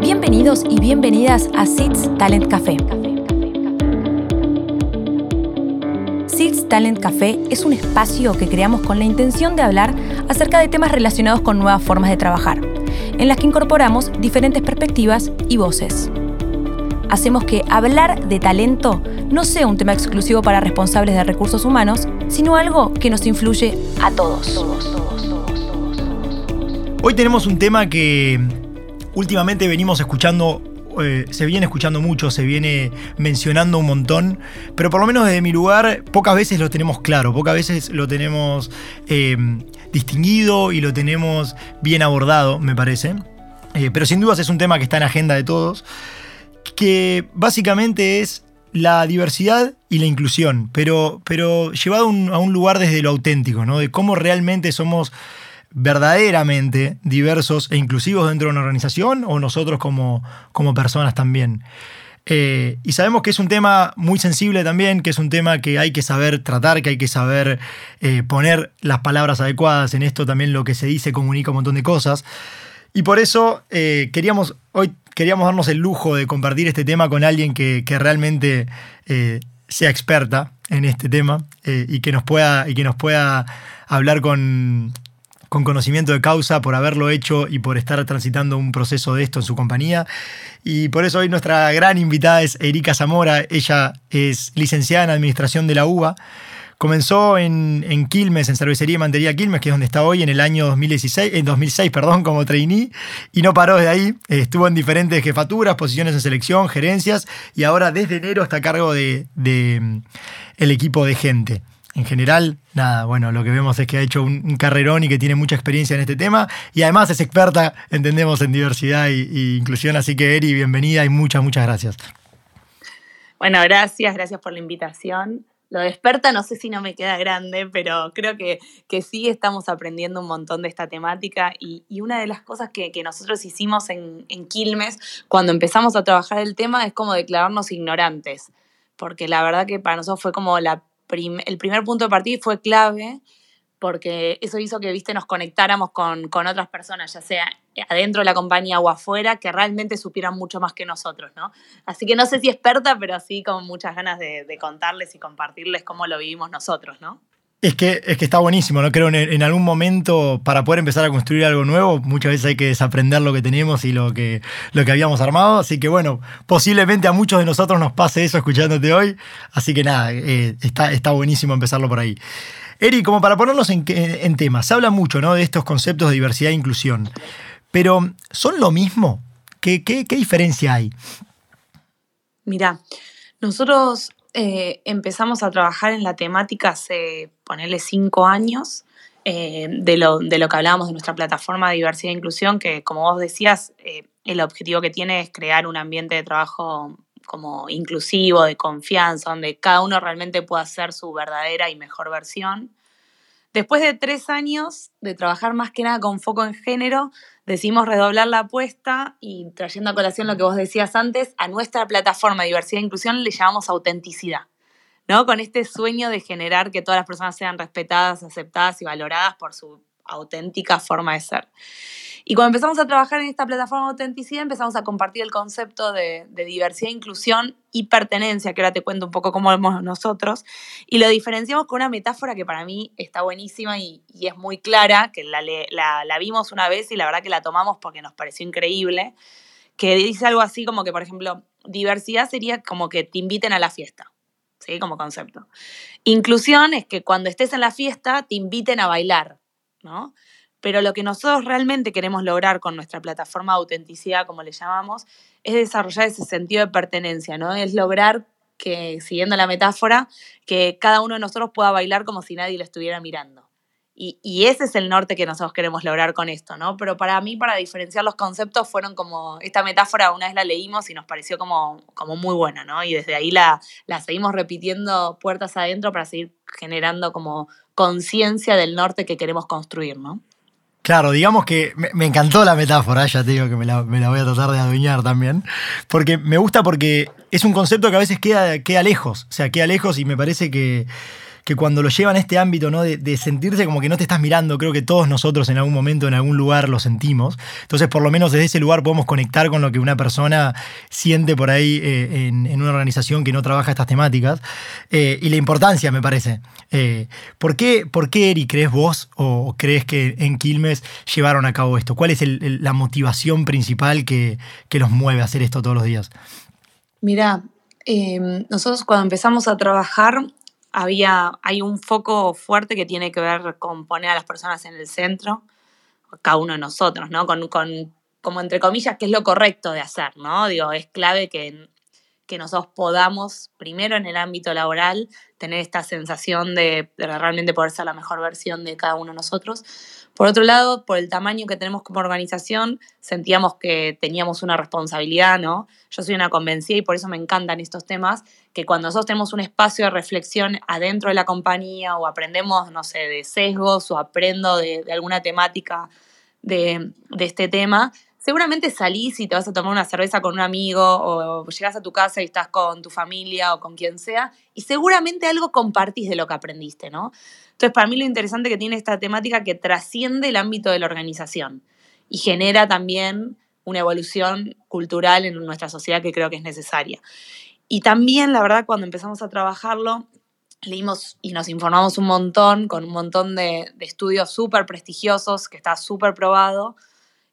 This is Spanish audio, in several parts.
Bienvenidos y bienvenidas a SITS Talent Café. SITS Talent Café es un espacio que creamos con la intención de hablar acerca de temas relacionados con nuevas formas de trabajar, en las que incorporamos diferentes perspectivas y voces. Hacemos que hablar de talento no sea un tema exclusivo para responsables de recursos humanos, sino algo que nos influye a todos. Hoy tenemos un tema que últimamente venimos escuchando, eh, se viene escuchando mucho, se viene mencionando un montón, pero por lo menos desde mi lugar pocas veces lo tenemos claro, pocas veces lo tenemos eh, distinguido y lo tenemos bien abordado, me parece. Eh, pero sin dudas es un tema que está en agenda de todos, que básicamente es la diversidad y la inclusión, pero, pero llevado a un lugar desde lo auténtico, ¿no? De cómo realmente somos verdaderamente diversos e inclusivos dentro de una organización o nosotros como, como personas también. Eh, y sabemos que es un tema muy sensible también, que es un tema que hay que saber tratar, que hay que saber eh, poner las palabras adecuadas. En esto también lo que se dice comunica un montón de cosas. Y por eso eh, queríamos, hoy queríamos darnos el lujo de compartir este tema con alguien que, que realmente sea experta en este tema y, que nos pueda, y que nos pueda hablar con, con conocimiento de causa por haberlo hecho y por estar transitando un proceso de esto en su compañía. Y por eso hoy nuestra gran invitada es Erika Zamora. Ella es licenciada en Administración de la UBA. Comenzó en, Quilmes, en Cervecería y Mantería Quilmes, que es donde está hoy, en el año 2016, en 2006, perdón, como trainee, y no paró de ahí. Estuvo en diferentes jefaturas, posiciones en selección, gerencias, y ahora desde enero está a cargo de, de mm, equipo de gente en general, nada, bueno, lo que vemos es que ha hecho un, carrerón y que tiene mucha experiencia en este tema y además es experta, entendemos, en diversidad e inclusión. Así que, Eri, bienvenida y muchas, muchas gracias. Bueno, gracias, gracias por la invitación. Lo de experta no sé si no me queda grande, pero creo que, que sí estamos aprendiendo un montón de esta temática. Y, una de las cosas que, nosotros hicimos en, en Quilmes cuando empezamos a trabajar el tema es como declararnos ignorantes, porque la verdad que para nosotros fue como la el primer punto de partida fue clave porque eso hizo que, viste, nos conectáramos con, otras personas, ya sea adentro de la compañía o afuera, que realmente supieran mucho más que nosotros, ¿no? Así que no sé si experta, pero sí con muchas ganas de, contarles y compartirles cómo lo vivimos nosotros, ¿no? Es que, es que está buenísimo, ¿no? Creo en, en algún momento, para poder empezar a construir algo nuevo, muchas veces hay que desaprender lo que tenemos y lo que, lo que habíamos armado. Así que bueno, posiblemente a muchos de nosotros nos pase eso escuchándote hoy. Así que nada, eh, está, está buenísimo empezarlo por ahí. Eri, como para ponernos en, en, tema, se habla mucho ¿no? de estos conceptos de diversidad e inclusión, pero ¿son lo mismo? ¿Qué, qué, qué diferencia hay? Mira, nosotros eh, empezamos a trabajar en la temática hace, ponerle cinco años, eh, de, lo, de, lo, que hablábamos de nuestra plataforma de diversidad e inclusión, que como vos decías, eh, el objetivo que tiene es crear un ambiente de trabajo como inclusivo, de confianza, donde cada uno realmente pueda ser su verdadera y mejor versión. Después de tres años de trabajar más que nada con foco en género, decidimos redoblar la apuesta y trayendo a colación lo que vos decías antes, a nuestra plataforma de diversidad e inclusión le llamamos autenticidad, ¿no? Con este sueño de generar que todas las personas sean respetadas, aceptadas y valoradas por su auténtica forma de ser. Y cuando empezamos a trabajar en esta plataforma de autenticidad, empezamos a compartir el concepto de, diversidad, inclusión y pertenencia, que ahora te cuento un poco cómo vemos nosotros, y lo diferenciamos con una metáfora que para mí está buenísima y, es muy clara, que la, la, vimos una vez y la verdad que la tomamos porque nos pareció increíble, que dice algo así como que, por ejemplo, diversidad sería como que te inviten a la fiesta. ¿Sí? Como concepto. Inclusión es que cuando estés en la fiesta te inviten a bailar, ¿no? Pero lo que nosotros realmente queremos lograr con nuestra plataforma de autenticidad, como le llamamos, es desarrollar ese sentido de pertenencia, ¿no? Es lograr que, siguiendo la metáfora, que cada uno de nosotros pueda bailar como si nadie lo estuviera mirando. Y, ese es el norte que nosotros queremos lograr con esto, ¿no? Pero para mí, para diferenciar los conceptos, fueron como, esta metáfora una vez la leímos y nos pareció como, como muy buena, ¿no? Y desde ahí la, la seguimos repitiendo puertas adentro para seguir generando como conciencia del norte que queremos construir, ¿no? Claro, digamos que me, encantó la metáfora, ya te digo que me la, voy a tratar de adueñar también, porque me gusta porque es un concepto que a veces queda, queda lejos, o sea, queda lejos y me parece que, que cuando lo llevan a este ámbito, ¿no? De, sentirse como que no te estás mirando, creo que todos nosotros en algún momento, en algún lugar lo sentimos. Entonces, por lo menos desde ese lugar podemos conectar con lo que una persona siente por ahí eh, en, una organización que no trabaja estas temáticas. Eh, y la importancia, me parece. Eh, ¿por, qué, ¿Por qué, Eri, crees vos o crees que en Quilmes llevaron a cabo esto? ¿Cuál es la motivación principal que, que los mueve a hacer esto todos los días? Mira, nosotros cuando empezamos a trabajar había, hay un foco fuerte que tiene que ver con poner a las personas en el centro, cada uno de nosotros, ¿no? Con, con como entre comillas, qué es lo correcto de hacer, ¿no? Digo, es clave que, que nosotros podamos, primero en el ámbito laboral, tener esta sensación de, de, realmente poder ser la mejor versión de cada uno de nosotros, por otro lado, por el tamaño que tenemos como organización, sentíamos que teníamos una responsabilidad, ¿no? Yo soy una convencida y por eso me encantan estos temas, que cuando nosotros tenemos un espacio de reflexión adentro de la compañía o aprendemos, no sé, de sesgos o aprendo de, alguna temática de, este tema, seguramente salís y te vas a tomar una cerveza con un amigo o llegas a tu casa y estás con tu familia o con quien sea y seguramente algo compartís de lo que aprendiste, ¿no? Entonces, para mí lo interesante que tiene esta temática que trasciende el ámbito de la organización y genera también una evolución cultural en nuestra sociedad que creo que es necesaria. Y también, la verdad, cuando empezamos a trabajarlo, leímos y nos informamos un montón con un montón de, estudios súper prestigiosos, que está súper probado,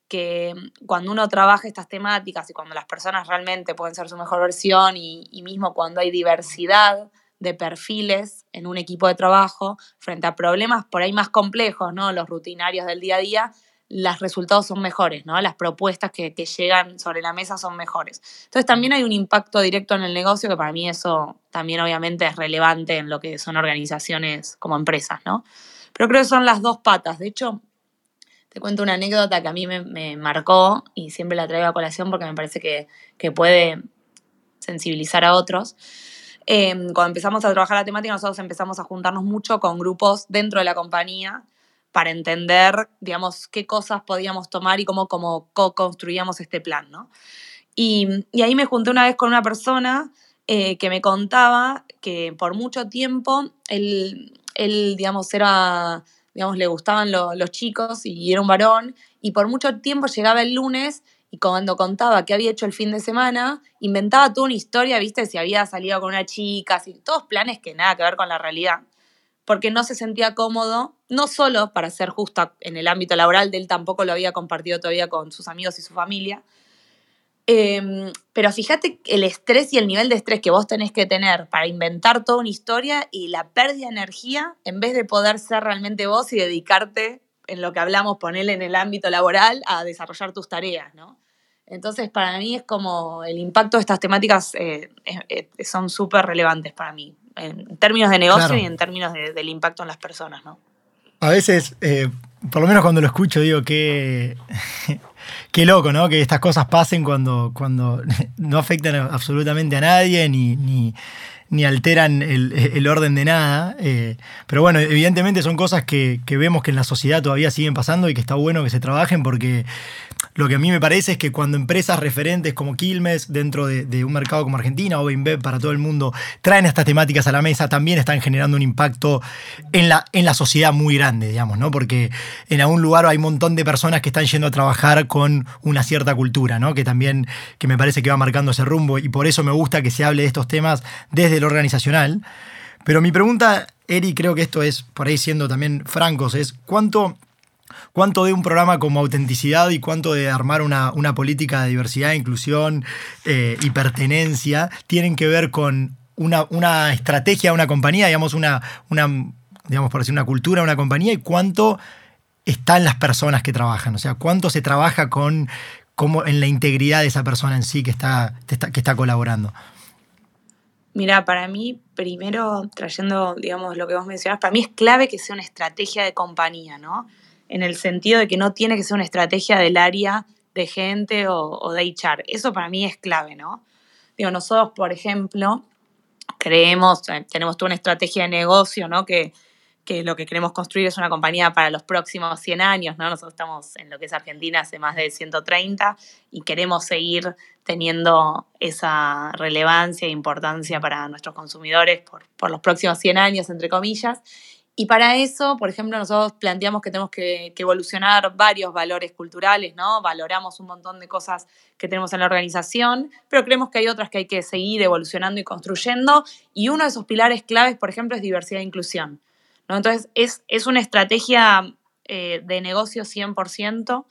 que cuando uno trabaja estas temáticas y cuando las personas realmente pueden ser su mejor versión y, y mismo cuando hay diversidad de perfiles en un equipo de trabajo frente a problemas por ahí más complejos, ¿no? Los rutinarios del día a día, los resultados son mejores, ¿no? Las propuestas que, llegan sobre la mesa son mejores. Entonces también hay un impacto directo en el negocio que para mí eso también obviamente es relevante en lo que son organizaciones como empresas, ¿no? Pero creo que son las dos patas. De hecho, te cuento una anécdota que a mí me, marcó y siempre la traigo a colación porque me parece que, que puede sensibilizar a otros. Em, cuando empezamos a trabajar la temática, nosotros empezamos a juntarnos mucho con grupos dentro de la compañía para entender, digamos, qué cosas podíamos tomar y cómo, cómo co-construíamos este plan, ¿no? Y, y, ahí me junté una vez con una persona eh, que me contaba que por mucho tiempo él, él digamos, era, digamos, le gustaban los chicos y era un varón, y por mucho tiempo llegaba el lunes y cuando contaba qué había hecho el fin de semana, inventaba toda una historia, viste, si había salido con una chica, así, todos planes que nada que ver con la realidad. Porque no se sentía cómodo, no solo para ser justa en el ámbito laboral, de él tampoco lo había compartido todavía con sus amigos y su familia. Em, pero fíjate el estrés y el nivel de estrés que vos tenés que tener para inventar toda una historia y la pérdida de energía en vez de poder ser realmente vos y dedicarte en lo que hablamos, ponerle en el ámbito laboral a desarrollar tus tareas, ¿no? Entonces, para mí es como el impacto de estas temáticas eh, son súper relevantes para mí, en términos de negocio y en términos del impacto en las personas, ¿no? A veces, eh, por lo menos cuando lo escucho, digo que qué loco, ¿no? Que estas cosas pasen cuando, cuando no afectan absolutamente a nadie, ni, ni, ni alteran el, orden de nada. Eh, pero bueno, evidentemente son cosas que, que, vemos que en la sociedad todavía siguen pasando y que está bueno que se trabajen porque lo que a mí me parece es que cuando empresas referentes como Quilmes, dentro de, un mercado como Argentina o InBev para todo el mundo, traen estas temáticas a la mesa, también están generando un impacto en la, en la sociedad muy grande, digamos, ¿no? Porque en algún lugar hay un montón de personas que están yendo a trabajar con una cierta cultura, ¿no? Que también, que me parece que va marcando ese rumbo y por eso me gusta que se hable de estos temas desde lo organizacional. Pero mi pregunta, Eri, creo que esto es, por ahí siendo también francos, es ¿cuánto cuánto de un programa como autenticidad y cuánto de armar una, política de diversidad, inclusión eh, y pertenencia tienen que ver con una, una estrategia de una compañía, digamos, una, una, digamos, por decir, una cultura de una compañía y cuánto está en las personas que trabajan. O sea, cuánto se trabaja con como en la integridad de esa persona en sí que está, que está colaborando. Mira, para mí, primero, trayendo, digamos, lo que vos mencionás, para mí es clave que sea una estrategia de compañía, ¿no? En el sentido de que no tiene que ser una estrategia del área de gente o, de HR. Eso para mí es clave, ¿no? Digo, nosotros, por ejemplo, creemos, eh, tenemos toda una estrategia de negocio, ¿no? Que, que lo que queremos construir es una compañía para los próximos 100 años, ¿no? Nosotros estamos en lo que es Argentina hace más de 130 y queremos seguir teniendo esa relevancia e importancia para nuestros consumidores por, por los próximos 100 años, entre comillas. Y para eso, por ejemplo, nosotros planteamos que tenemos que, evolucionar varios valores culturales, ¿no? Valoramos un montón de cosas que tenemos en la organización, pero creemos que hay otras que hay que seguir evolucionando y construyendo. Y uno de esos pilares claves, por ejemplo, es diversidad e inclusión. ¿no? Entonces, es, es una estrategia eh, de negocio 100%.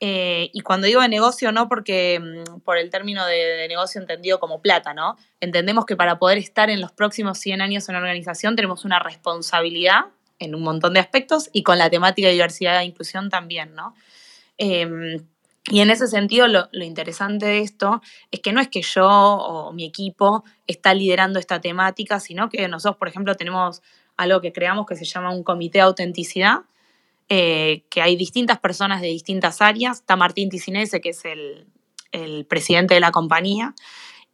Eh, y cuando digo de negocio, no porque mm, por el término de, de, negocio entendido como plata, ¿no? Entendemos que para poder estar en los próximos 100 años en la organización tenemos una responsabilidad en un montón de aspectos y con la temática de diversidad e inclusión también, ¿no? Eh, y en ese sentido, lo, lo, interesante de esto es que no es que yo o mi equipo está liderando esta temática, sino que nosotros, por ejemplo, tenemos algo que creamos que se llama un comité de autenticidad, eh, que hay distintas personas de distintas áreas. Está Martín Ticinese, que es el, el presidente de la compañía,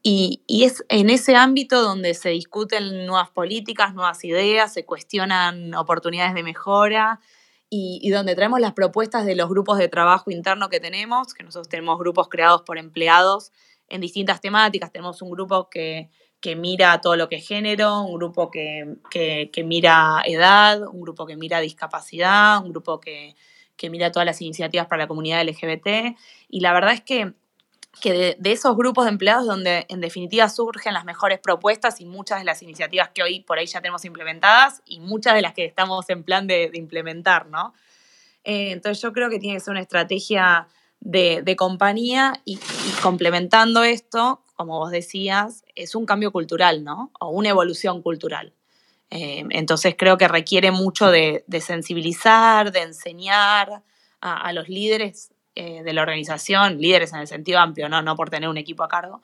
y, y, es en ese ámbito donde se discuten nuevas políticas, nuevas ideas, se cuestionan oportunidades de mejora y, y, donde traemos las propuestas de los grupos de trabajo interno que tenemos, que nosotros tenemos grupos creados por empleados en distintas temáticas. Tenemos un grupo que, que mira todo lo que es género, un grupo que, que, mira edad, un grupo que mira discapacidad, un grupo que, que, mira todas las iniciativas para la comunidad LGBT. Y la verdad es que, de, de, esos grupos de empleados donde en definitiva surgen las mejores propuestas y muchas de las iniciativas que hoy por ahí ya tenemos implementadas y muchas de las que estamos en plan de, de implementar, ¿no? Eh, entonces yo creo que tiene que ser una estrategia de, de compañía y complementando esto, como vos decías, es un cambio cultural, ¿no? O una evolución cultural. Eh, entonces creo que requiere mucho de, sensibilizar, de enseñar a, los líderes eh, de la organización, líderes en el sentido amplio, no, no por tener un equipo a cargo,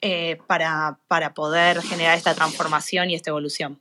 eh, para, para, poder generar esta transformación y esta evolución.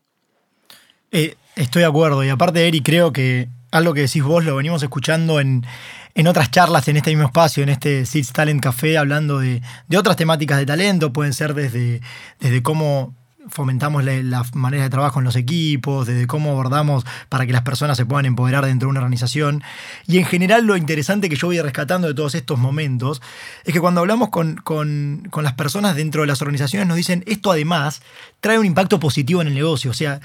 Estoy de acuerdo, y aparte, Eri, creo que algo que decís vos lo venimos escuchando en, en otras charlas en este mismo espacio, en este Seeds Talent Café, hablando de, de, otras temáticas de talento, pueden ser desde, desde cómo fomentamos la, la, manera de trabajo en los equipos, desde cómo abordamos para que las personas se puedan empoderar dentro de una organización. Y en general lo interesante que yo voy rescatando de todos estos momentos es que cuando hablamos con, con, con las personas dentro de las organizaciones nos dicen esto además trae un impacto positivo en el negocio. O sea,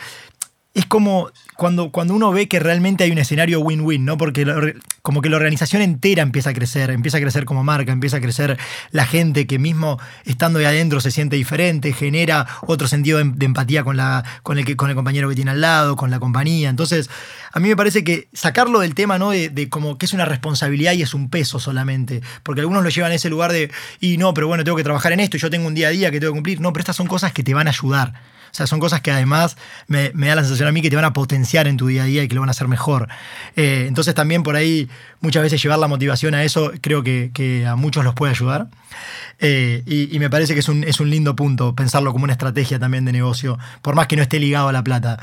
es como cuando, cuando uno ve que realmente hay un escenario win-win, ¿no? Porque como que la organización entera empieza a crecer, empieza a crecer como marca, empieza a crecer la gente que mismo estando ahí adentro se siente diferente, genera otro sentido de, de empatía con, la, con, el, con el compañero que tiene al lado, con la compañía. Entonces, a mí me parece que sacarlo del tema, ¿no? De, de, como que es una responsabilidad y es un peso solamente. Porque algunos lo llevan a ese lugar de, y no, pero bueno, tengo que trabajar en esto, yo tengo un día a día que tengo que cumplir. No, pero estas son cosas que te van a ayudar. O sea, son cosas que además me, me, da la sensación a mí que te van a potenciar en tu día a día y que lo van a hacer mejor. Eh, entonces también por ahí muchas veces llevar la motivación a eso creo que, que a muchos los puede ayudar. Eh, y, me parece que es un, es un lindo punto pensarlo como una estrategia también de negocio, por más que no esté ligado a la plata.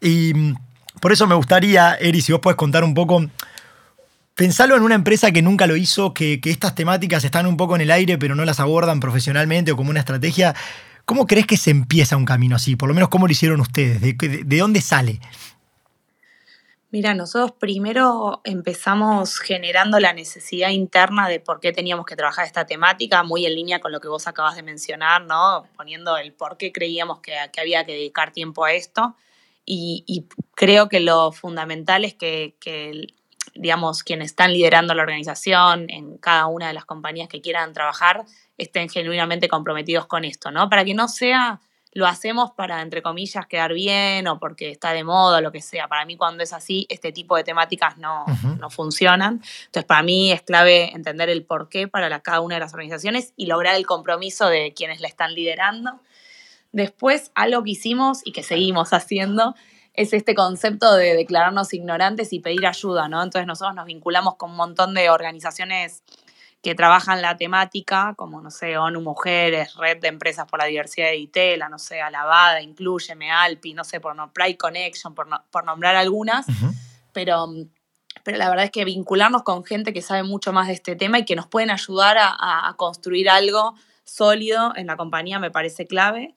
Y mm, por eso me gustaría, Eri, si vos puedes contar un poco... Pensalo en una empresa que nunca lo hizo, que, que estas temáticas están un poco en el aire, pero no las abordan profesionalmente o como una estrategia. ¿Cómo crees que se empieza un camino así? Por lo menos, ¿cómo lo hicieron ustedes? ¿De, de, de dónde sale? Mira, nosotros primero empezamos generando la necesidad interna de por qué teníamos que trabajar esta temática, muy en línea con lo que vos acabas de mencionar, ¿no? Poniendo el por qué creíamos que, había que dedicar tiempo a esto. Y, y, creo que lo fundamental es que, que, digamos, quienes están liderando la organización en cada una de las compañías que quieran trabajar estén genuinamente comprometidos con esto, ¿no? Para que no sea lo hacemos para, entre comillas, quedar bien o porque está de moda o lo que sea. Para mí, cuando es así, este tipo de temáticas no, uh -huh. no funcionan. Entonces, para mí es clave entender el porqué para la, cada una de las organizaciones y lograr el compromiso de quienes la están liderando. Después, algo que hicimos y que seguimos haciendo es este concepto de declararnos ignorantes y pedir ayuda, ¿no? Entonces, nosotros nos vinculamos con un montón de organizaciones que trabajan la temática, como, no sé, ONU Mujeres, Red de Empresas por la Diversidad de ITELA, no sé, Alabada, Incluyeme, Alpi, no sé, por no, Pride Connection, por, no, por nombrar algunas, uh -huh. pero, pero la verdad es que vincularnos con gente que sabe mucho más de este tema y que nos pueden ayudar a, a construir algo sólido en la compañía me parece clave.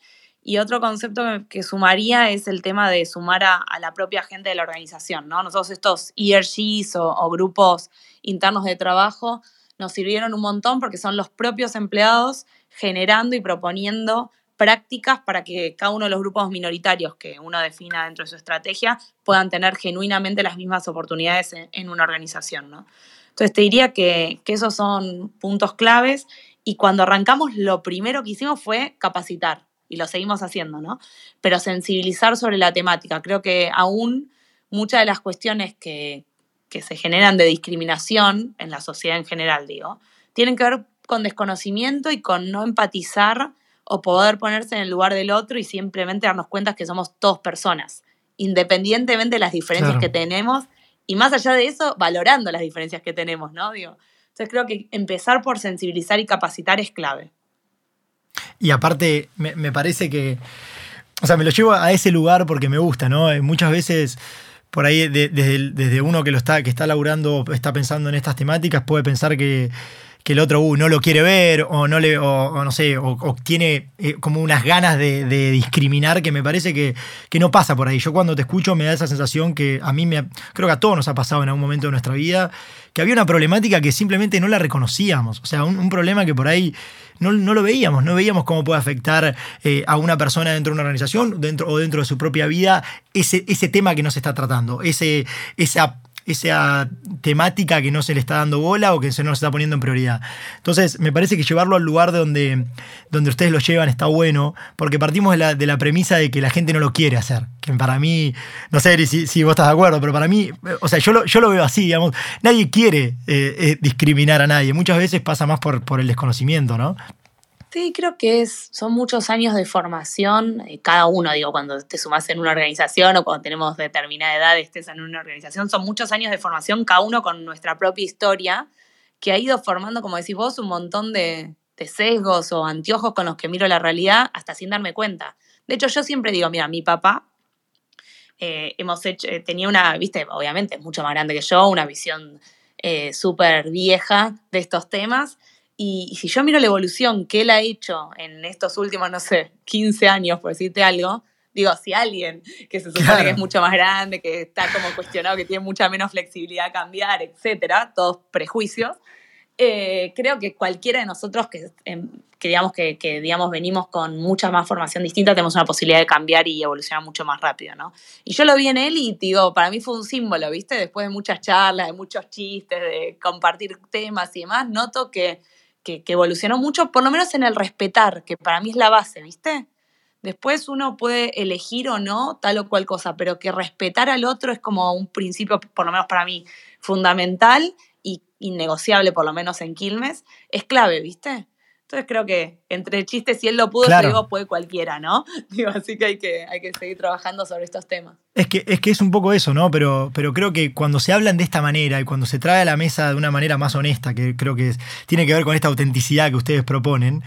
Y otro concepto que, sumaría es el tema de sumar a, la propia gente de la organización, ¿no? Nosotros estos ERGs o, grupos internos de trabajo nos sirvieron un montón porque son los propios empleados generando y proponiendo prácticas para que cada uno de los grupos minoritarios que uno defina dentro de su estrategia puedan tener genuinamente las mismas oportunidades en, una organización. ¿no? Entonces te diría que, que, esos son puntos claves y cuando arrancamos lo primero que hicimos fue capacitar y lo seguimos haciendo, ¿no? Pero sensibilizar sobre la temática. Creo que aún muchas de las cuestiones que, que se generan de discriminación en la sociedad en general, digo, tienen que ver con desconocimiento y con no empatizar o poder ponerse en el lugar del otro y simplemente darnos cuenta que somos todos personas, independientemente de las diferencias que tenemos y más allá de eso, valorando las diferencias que tenemos, ¿no? Digo, entonces creo que empezar por sensibilizar y capacitar es clave. Y aparte, me, parece que, o sea, me lo llevo a ese lugar porque me gusta, ¿no? Eh, muchas veces por ahí desde, desde uno que lo está, que está laburando, está pensando en estas temáticas, puede pensar que que el otro uh, no lo quiere ver o no le o, no sé o, tiene eh, como unas ganas de, discriminar que me parece que, que, no pasa por ahí. Yo cuando te escucho me da esa sensación que a mí me creo que a todos nos ha pasado en algún momento de nuestra vida que había una problemática que simplemente no la reconocíamos. O sea un, problema que por ahí no, lo veíamos no veíamos cómo puede afectar eh, a una persona dentro de una organización dentro o dentro de su propia vida ese, ese tema que no se está tratando ese esa esa temática que no se le está dando bola o que se nos está poniendo en prioridad. Entonces, me parece que llevarlo al lugar donde, donde ustedes lo llevan está bueno, porque partimos de la, de la premisa de que la gente no lo quiere hacer. Que para mí, no sé si, si vos estás de acuerdo, pero para mí, o sea, yo lo, yo lo veo así, digamos, nadie quiere eh, eh, discriminar a nadie. Muchas veces pasa más por, por el desconocimiento, ¿no? Sí, creo que es, son muchos años de formación, eh, cada uno, digo, cuando te sumas en una organización o cuando tenemos determinada edad estés en una organización, son muchos años de formación, cada uno con nuestra propia historia, que ha ido formando, como decís vos, un montón de, sesgos o anteojos con los que miro la realidad hasta sin darme cuenta. De hecho, yo siempre digo, mira, mi papá eh, hemos hecho, eh, tenía una, viste, obviamente es mucho más grande que yo, una visión súper vieja de estos temas y, si yo miro la evolución que él ha hecho en estos últimos, no sé, 15 años, por decirte algo, digo, si alguien que se supone que es mucho más grande, que está como cuestionado, que tiene mucha menos flexibilidad a cambiar, etcétera, todos prejuicios, eh, creo que cualquiera de nosotros que, em, que digamos que, que, digamos venimos con mucha más formación distinta tenemos una posibilidad de cambiar y evolucionar mucho más rápido, ¿no? Y yo lo vi en él y digo, para mí fue un símbolo, ¿viste? Después de muchas charlas, de muchos chistes, de compartir temas y demás, noto que que, evolucionó mucho, por lo menos en el respetar, que para mí es la base, ¿viste? Después uno puede elegir o no tal o cual cosa, pero que respetar al otro es como un principio, por lo menos para mí, fundamental y innegociable, por lo menos en Quilmes, es clave, ¿viste? Entonces creo que entre chistes, si él lo pudo, digo, puede cualquiera, ¿no? Digo, así que hay, que hay que seguir trabajando sobre estos temas. Es que, es que es un poco eso, ¿no? Pero, pero creo que cuando se hablan de esta manera y cuando se trae a la mesa de una manera más honesta, que creo que tiene que ver con esta autenticidad que ustedes proponen,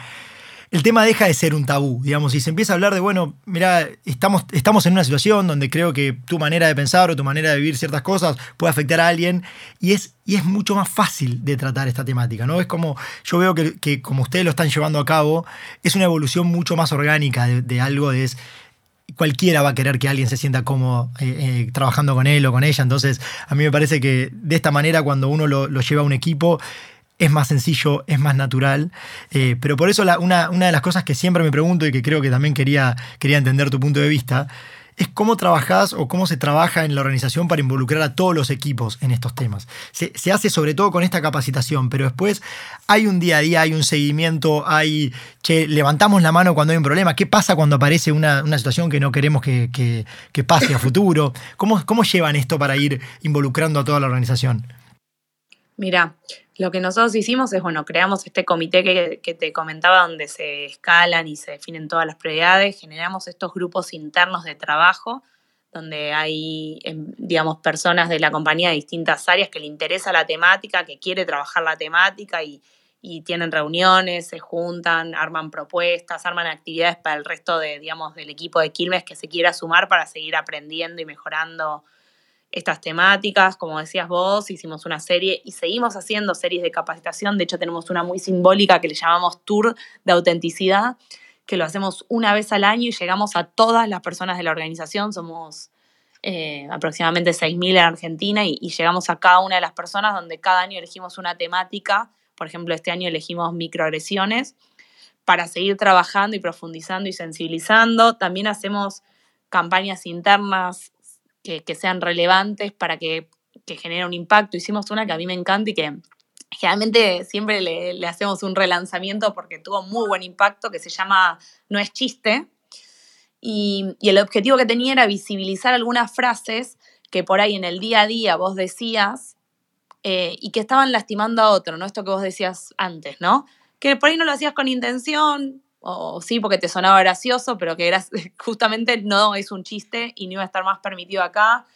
el tema deja de ser un tabú, digamos, y se empieza a hablar de, bueno, mira, estamos, estamos en una situación donde creo que tu manera de pensar o tu manera de vivir ciertas cosas puede afectar a alguien y es, y es mucho más fácil de tratar esta temática, ¿no? Es como, yo veo que, como ustedes lo están llevando a cabo, es una evolución mucho más orgánica de, algo, de cualquiera va a querer que alguien se sienta cómodo eh, eh, trabajando con él o con ella. Entonces, a mí me parece que de esta manera, cuando uno lo, lo lleva a un equipo, es más sencillo, es más natural. Eh, pero por eso una, de las cosas que siempre me pregunto y que creo que también quería, quería entender tu punto de vista, es cómo trabajás o cómo se trabaja en la organización para involucrar a todos los equipos en estos temas. Se, hace sobre todo con esta capacitación, pero después hay un día a día, hay un seguimiento, hay, che, levantamos la mano cuando hay un problema, ¿qué pasa cuando aparece una, situación que no queremos que, que, pase a futuro? ¿Cómo, ¿Cómo llevan esto para ir involucrando a toda la organización? Mira, lo que nosotros hicimos es, bueno, creamos este comité que, te comentaba donde se escalan y se definen todas las prioridades, generamos estos grupos internos de trabajo donde hay, em, digamos, personas de la compañía de distintas áreas que le interesa la temática, que quiere trabajar la temática y, y tienen reuniones, se juntan, arman propuestas, arman actividades para el resto de, digamos, del equipo de Quilmes que se quiera sumar para seguir aprendiendo y mejorando estas temáticas, como decías vos, hicimos una serie y seguimos haciendo series de capacitación, de hecho tenemos una muy simbólica que le llamamos Tour de Autenticidad, que lo hacemos una vez al año y llegamos a todas las personas de la organización. Somos eh, aproximadamente 6.000 en Argentina y, y, llegamos a cada una de las personas donde cada año elegimos una temática. Por ejemplo, este año elegimos microagresiones para seguir trabajando y profundizando y sensibilizando. También hacemos campañas internas que, sean relevantes para que, que generen un impacto. Hicimos una que a mí me encanta y que Generalmente siempre le, hacemos un relanzamiento porque tuvo muy buen impacto, que se llama No es chiste. Y, y, el objetivo que tenía era visibilizar algunas frases que por ahí en el día a día vos decías eh, y que estaban lastimando a otro, ¿no? Esto que vos decías antes, ¿no? Que por ahí no lo hacías con intención, o sí porque te sonaba gracioso, pero que justamente no es un chiste y no iba a estar más permitido acá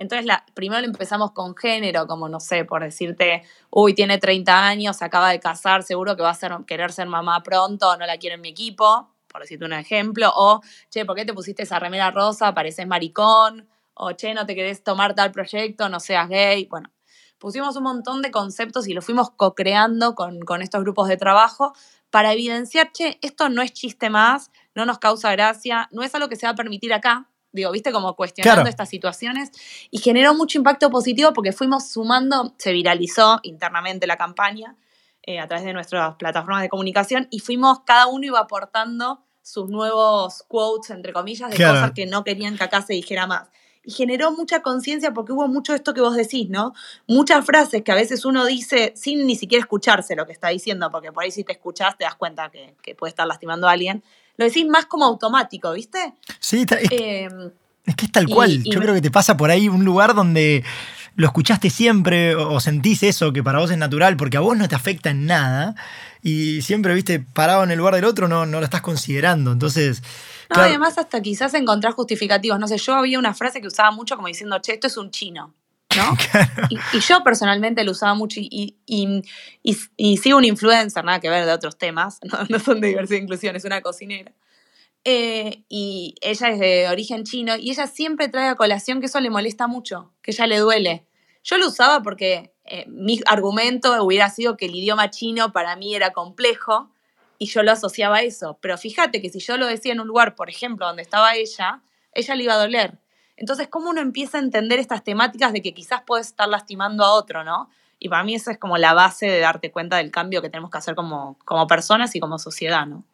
entonces, la, primero empezamos con género, como no sé, por decirte, uy, tiene 30 años, acaba de casar, seguro que va a ser, querer ser mamá pronto, no la quiero en mi equipo, por decirte un ejemplo. O, che, ¿por qué te pusiste esa remera rosa? Pareces maricón. O, che, no te querés tomar tal proyecto, no seas gay. Bueno, pusimos un montón de conceptos y los fuimos co-creando con, con estos grupos de trabajo para evidenciar, che, esto no es chiste más, no nos causa gracia, no es algo que se va a permitir acá, digo, viste, como cuestionando estas situaciones. Y generó mucho impacto positivo porque fuimos sumando, se viralizó internamente la campaña eh, a través de nuestras plataformas de comunicación y fuimos, cada uno iba aportando sus nuevos quotes, entre comillas, de cosas que no querían que acá se dijera más. Y generó mucha conciencia porque hubo mucho esto que vos decís, ¿no? Muchas frases que a veces uno dice sin ni siquiera escucharse lo que está diciendo, porque por ahí si te escuchás te das cuenta que, que puede estar lastimando a alguien lo decís más como automático, ¿viste? Sí, es, eh, es que es tal cual. Yo creo que te pasa por ahí un lugar donde lo escuchaste siempre o sentís eso que para vos es natural porque a vos no te afecta en nada y siempre, viste, parado en el lugar del otro no, no lo estás considerando. Entonces... No, además hasta quizás encontrar justificativos. No sé, yo había una frase que usaba mucho como diciendo, che, esto es un chino. ¿no? Y, yo personalmente lo usaba mucho y, y, y, sigo un influencer, nada que ver de otros temas, no, son de diversidad e inclusión, es una cocinera. Eh, y ella es de origen chino y ella siempre trae a colación que eso le molesta mucho, que ella le duele. Yo lo usaba porque eh, mi argumento hubiera sido que el idioma chino para mí era complejo y yo lo asociaba a eso. Pero fíjate que si yo lo decía en un lugar, por ejemplo, donde estaba ella, ella le iba a doler. Entonces, ¿cómo uno empieza a entender estas temáticas de que quizás puedes estar lastimando a otro, ¿no? Y para mí esa es como la base de darte cuenta del cambio que tenemos que hacer como, como personas y como sociedad, ¿no?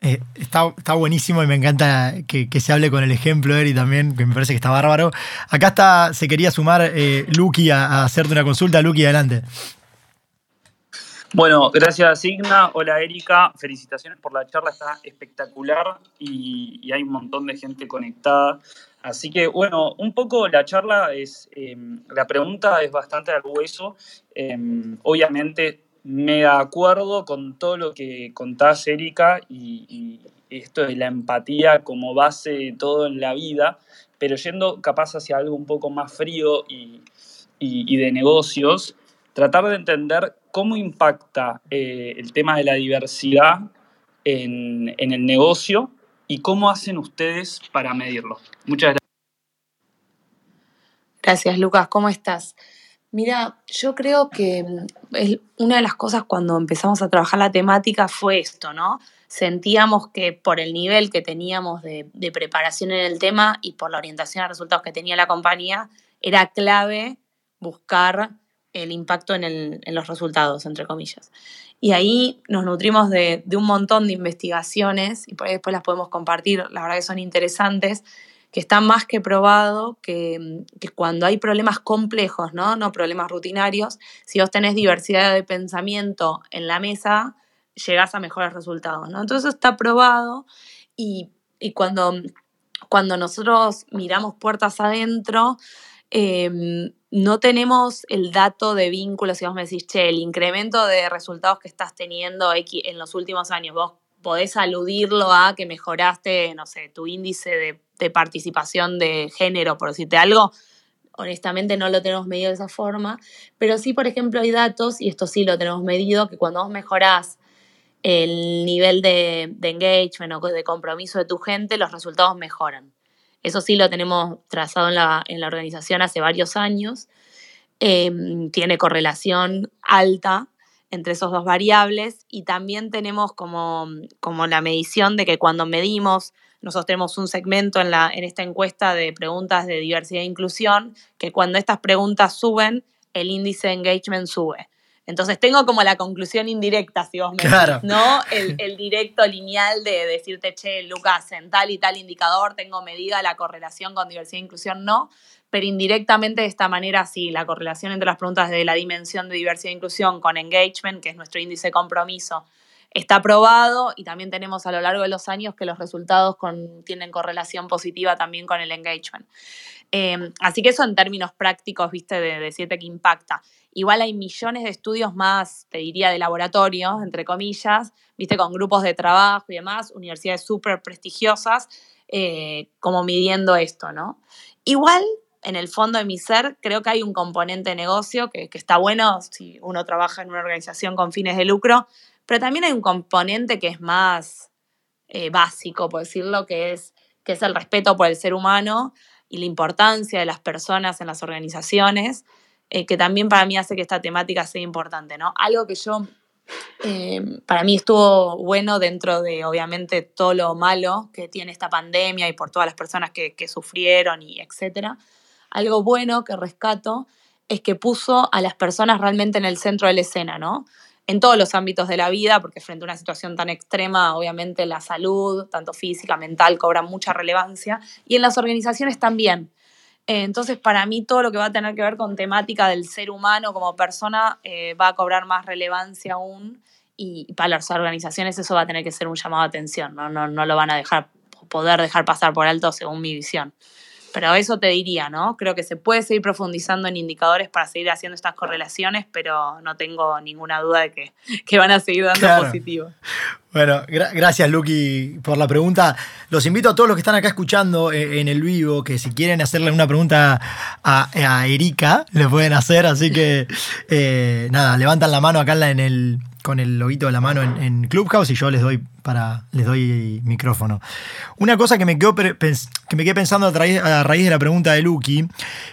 Eh, está, está, buenísimo y me encanta que, se hable con el ejemplo, Eri, también, que me parece que está bárbaro. Acá está, se quería sumar eh, Lucky a, hacerte una consulta. Lucky, adelante. Bueno, gracias Signa. Hola Erika, felicitaciones por la charla, está espectacular y, y hay un montón de gente conectada. Así que, bueno, un poco la charla es, em, la pregunta es bastante al hueso. Em, obviamente me acuerdo con todo lo que contás, Erika, y, esto de la empatía como base de todo en la vida, pero yendo capaz hacia algo un poco más frío y, de negocios, tratar de entender cómo impacta eh, el tema de la diversidad en, el negocio y cómo hacen ustedes para medirlo. Muchas gracias. Gracias, Lucas. ¿Cómo estás? Mira, yo creo que mm, una de las cosas cuando empezamos a trabajar la temática fue esto, ¿no? Sentíamos que por el nivel que teníamos de, preparación en el tema y por la orientación a resultados que tenía la compañía, era clave buscar el impacto en, los resultados, entre comillas. Y ahí nos nutrimos de, un montón de investigaciones y por después las podemos compartir, la verdad que son interesantes, que está más que probado que, que, cuando hay problemas complejos, ¿no? no problemas rutinarios, si vos tenés diversidad de pensamiento en la mesa, llegás a mejores resultados. ¿no? Entonces está probado y, y cuando, cuando nosotros miramos puertas adentro, eh, no tenemos el dato de vínculos, si vos me decís, che, el incremento de resultados que estás teniendo en los últimos años, vos podés aludirlo a que mejoraste, no sé, tu índice de, de participación de género, por decirte algo, honestamente no lo tenemos medido de esa forma, pero sí, por ejemplo, hay datos, y esto sí lo tenemos medido, que cuando vos mejorás el nivel de, de engagement o de compromiso de tu gente, los resultados mejoran. Eso sí lo tenemos trazado en la, en la organización hace varios años. Em, tiene correlación alta entre esos dos variables y también tenemos como, como la medición de que cuando medimos, nosotros tenemos un segmento en, la, en esta encuesta de preguntas de diversidad e inclusión, que cuando estas preguntas suben, el índice de engagement sube. Entonces tengo como la conclusión indirecta, si vos me claro. ¿no? El, el, directo lineal de decirte, che, Lucas, en tal y tal indicador tengo medida la correlación con diversidad e inclusión, no, pero indirectamente de esta manera sí, la correlación entre las preguntas de la dimensión de diversidad e inclusión con engagement, que es nuestro índice de compromiso, está probado y también tenemos a lo largo de los años que los resultados con, tienen correlación positiva también con el engagement. Eh, así que eso en términos prácticos, viste, de decirte que impacta. Igual hay millones de estudios más, te diría, de laboratorio, entre comillas, viste, con grupos de trabajo y demás, universidades súper prestigiosas, eh, como midiendo esto, ¿no? Igual en el fondo de mi ser, creo que hay un componente de negocio que, que, está bueno si uno trabaja en una organización con fines de lucro, pero también hay un componente que es más eh, básico, por decirlo, que es, que es el respeto por el ser humano y la importancia de las personas en las organizaciones, eh, que también para mí hace que esta temática sea importante, ¿no? Algo que yo, eh, para mí estuvo bueno dentro de, obviamente, todo lo malo que tiene esta pandemia y por todas las personas que, que sufrieron y etcétera, algo bueno que rescato es que puso a las personas realmente en el centro de la escena, ¿no? En todos los ámbitos de la vida, porque frente a una situación tan extrema, obviamente la salud, tanto física, mental, cobra mucha relevancia, y en las organizaciones también. Entonces, para mí, todo lo que va a tener que ver con temática del ser humano como persona eh, va a cobrar más relevancia aún, y para las organizaciones eso va a tener que ser un llamado de atención, no, no, no lo van a dejar, poder dejar pasar por alto según mi visión. Pero eso te diría, ¿no? Creo que se puede seguir profundizando en indicadores para seguir haciendo estas correlaciones, pero no tengo ninguna duda de que, que van a seguir dando claro. positivo. Bueno, gra gracias Luqui por la pregunta. Los invito a todos los que están acá escuchando eh, en el vivo, que si quieren hacerle una pregunta a, a Erika, le pueden hacer, así que eh, nada, levantan la mano acá en el, con el loguito de la mano en, Clubhouse y yo les doy para les doy micrófono. Una cosa que me quedó que me quedé pensando a, a raíz de la pregunta de Lucky